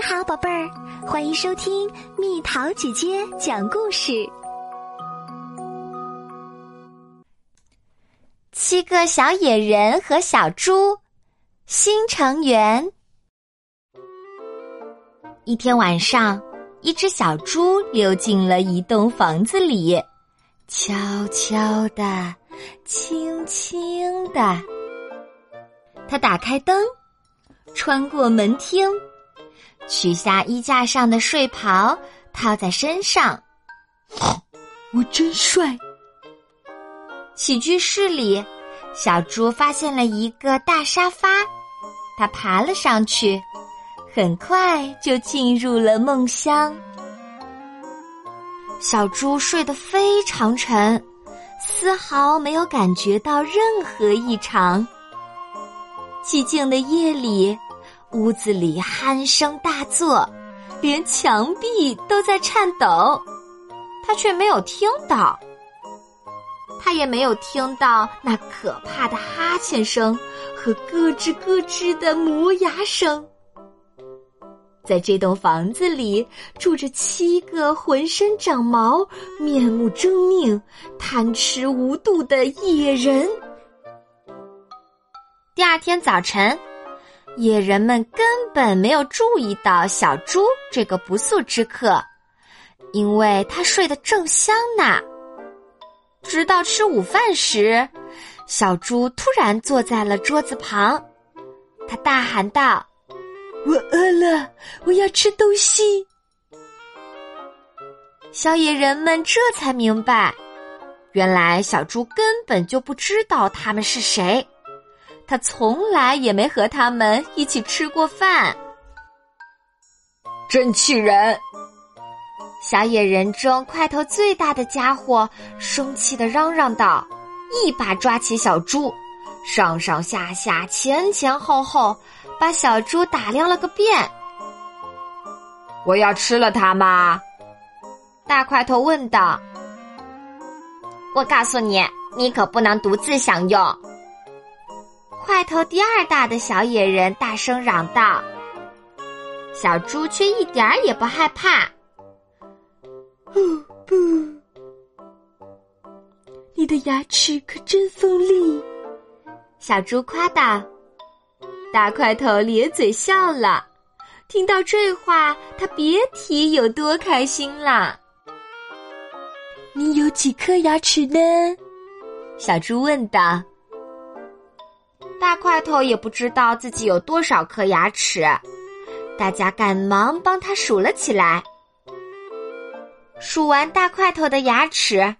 你好，宝贝儿，欢迎收听蜜桃姐姐讲故事。七个小野人和小猪，新成员。一天晚上，一只小猪溜进了一栋房子里，悄悄的，轻轻的。他打开灯，穿过门厅。取下衣架上的睡袍，套在身上。我真帅！起居室里，小猪发现了一个大沙发，它爬了上去，很快就进入了梦乡。小猪睡得非常沉，丝毫没有感觉到任何异常。寂静的夜里。屋子里鼾声大作，连墙壁都在颤抖，他却没有听到。他也没有听到那可怕的哈欠声和咯吱咯吱的磨牙声。在这栋房子里住着七个浑身长毛、面目狰狞、贪吃无度的野人。第二天早晨。野人们根本没有注意到小猪这个不速之客，因为他睡得正香呢。直到吃午饭时，小猪突然坐在了桌子旁，他大喊道：“我饿了，我要吃东西。”小野人们这才明白，原来小猪根本就不知道他们是谁。他从来也没和他们一起吃过饭，真气人！小野人中块头最大的家伙生气的嚷嚷道：“一把抓起小猪，上上下下、前前后后，把小猪打量了个遍。”我要吃了它吗？大块头问道。“我告诉你，你可不能独自享用。”块头第二大的小野人大声嚷道：“小猪却一点儿也不害怕。”“不不，你的牙齿可真锋利！”小猪夸道。大块头咧嘴笑了。听到这话，他别提有多开心了。“你有几颗牙齿呢？”小猪问道。大块头也不知道自己有多少颗牙齿，大家赶忙帮他数了起来。数完大块头的牙齿，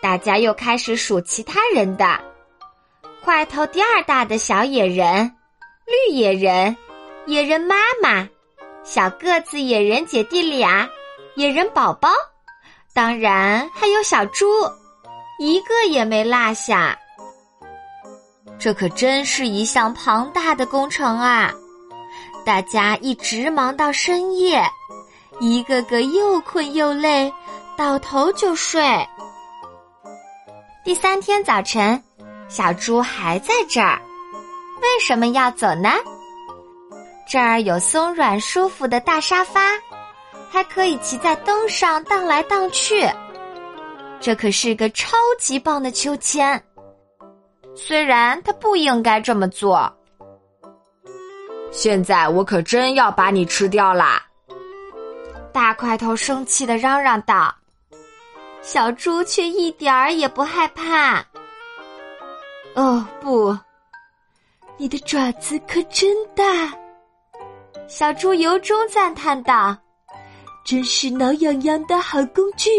大家又开始数其他人的。块头第二大的小野人、绿野人、野人妈妈、小个子野人姐弟俩、野人宝宝，当然还有小猪，一个也没落下。这可真是一项庞大的工程啊！大家一直忙到深夜，一个个又困又累，倒头就睡。第三天早晨，小猪还在这儿，为什么要走呢？这儿有松软舒服的大沙发，还可以骑在灯上荡来荡去，这可是个超级棒的秋千。虽然他不应该这么做，现在我可真要把你吃掉啦！大块头生气的嚷嚷道。小猪却一点儿也不害怕。哦不，你的爪子可真大！小猪由衷赞叹道：“真是挠痒痒的好工具。”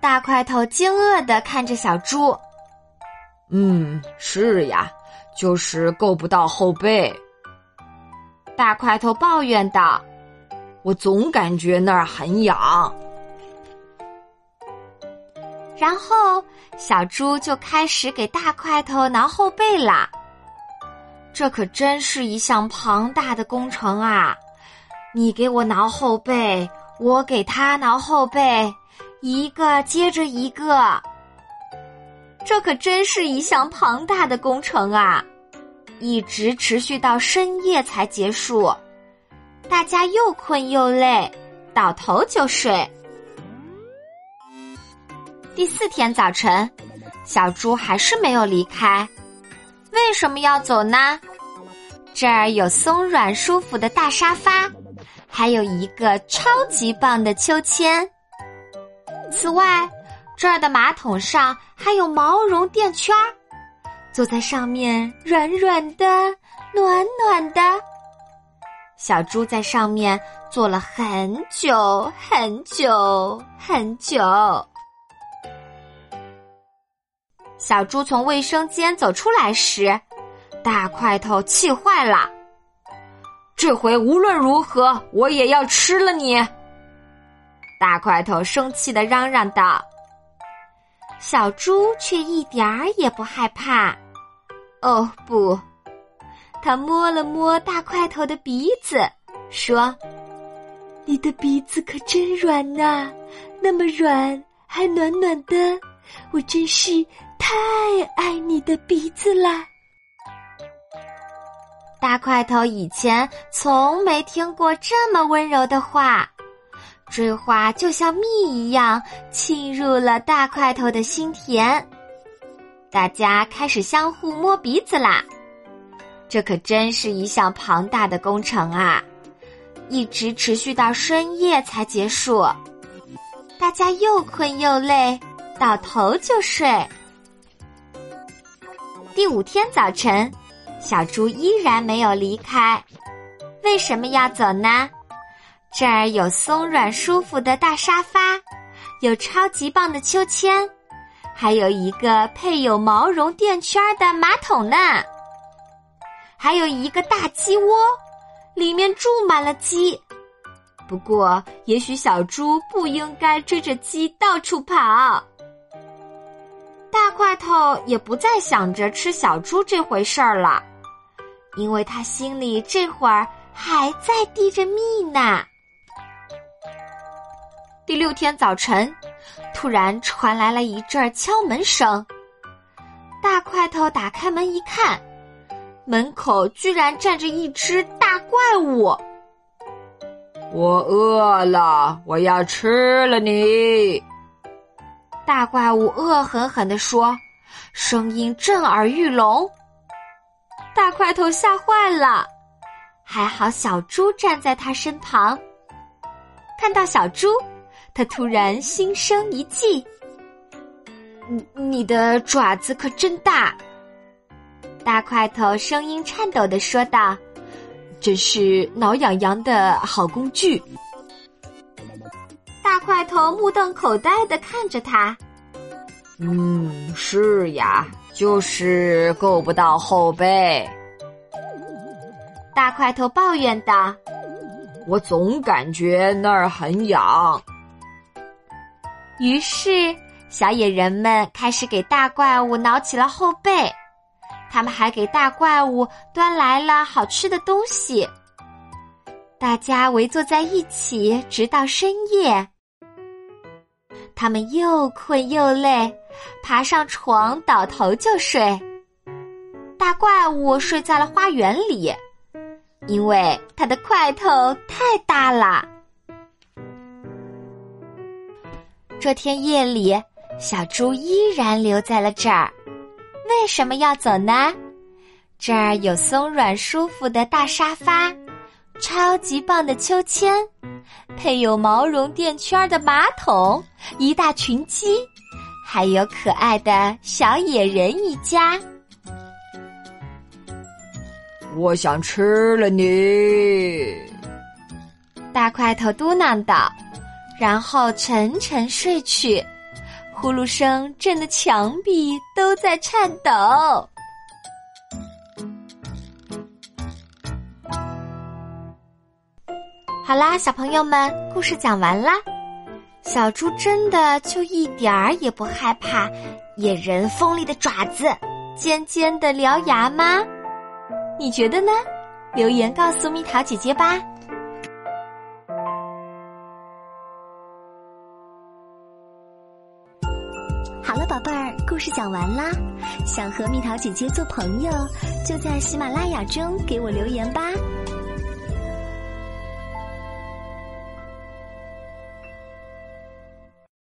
大块头惊愕的看着小猪。嗯，是呀，就是够不到后背。大块头抱怨道：“我总感觉那儿很痒。”然后小猪就开始给大块头挠后背啦。这可真是一项庞大的工程啊！你给我挠后背，我给他挠后背，一个接着一个。这可真是一项庞大的工程啊！一直持续到深夜才结束。大家又困又累，倒头就睡。第四天早晨，小猪还是没有离开。为什么要走呢？这儿有松软舒服的大沙发，还有一个超级棒的秋千。此外，这儿的马桶上还有毛绒垫圈儿，坐在上面软软的、暖暖的。小猪在上面坐了很久很久很久。小猪从卫生间走出来时，大块头气坏了。这回无论如何，我也要吃了你！大块头生气的嚷嚷道。小猪却一点儿也不害怕。哦不，他摸了摸大块头的鼻子，说：“你的鼻子可真软呐，那么软还暖暖的，我真是太爱你的鼻子啦！”大块头以前从没听过这么温柔的话。这话就像蜜一样沁入了大块头的心田，大家开始相互摸鼻子啦。这可真是一项庞大的工程啊，一直持续到深夜才结束。大家又困又累，倒头就睡。第五天早晨，小猪依然没有离开，为什么要走呢？这儿有松软舒服的大沙发，有超级棒的秋千，还有一个配有毛绒垫圈的马桶呢。还有一个大鸡窝，里面住满了鸡。不过，也许小猪不应该追着鸡到处跑。大块头也不再想着吃小猪这回事儿了，因为他心里这会儿还在滴着蜜呢。第六天早晨，突然传来了一阵敲门声。大块头打开门一看，门口居然站着一只大怪物。我饿了，我要吃了你！大怪物恶狠狠地说，声音震耳欲聋。大块头吓坏了，还好小猪站在他身旁。看到小猪。他突然心生一计，你你的爪子可真大！大块头声音颤抖的说道：“真是挠痒痒的好工具。”大块头目瞪口呆的看着他，嗯，是呀，就是够不到后背。大块头抱怨道：“我总感觉那儿很痒。”于是，小野人们开始给大怪物挠起了后背，他们还给大怪物端来了好吃的东西。大家围坐在一起，直到深夜。他们又困又累，爬上床倒头就睡。大怪物睡在了花园里，因为它的块头太大了。这天夜里，小猪依然留在了这儿。为什么要走呢？这儿有松软舒服的大沙发，超级棒的秋千，配有毛绒垫圈的马桶，一大群鸡，还有可爱的小野人一家。我想吃了你，大块头嘟囔道。然后沉沉睡去，呼噜声震得墙壁都在颤抖。好啦，小朋友们，故事讲完啦。小猪真的就一点儿也不害怕野人锋利的爪子、尖尖的獠牙吗？你觉得呢？留言告诉蜜桃姐姐吧。好了，宝贝儿，故事讲完啦。想和蜜桃姐姐做朋友，就在喜马拉雅中给我留言吧。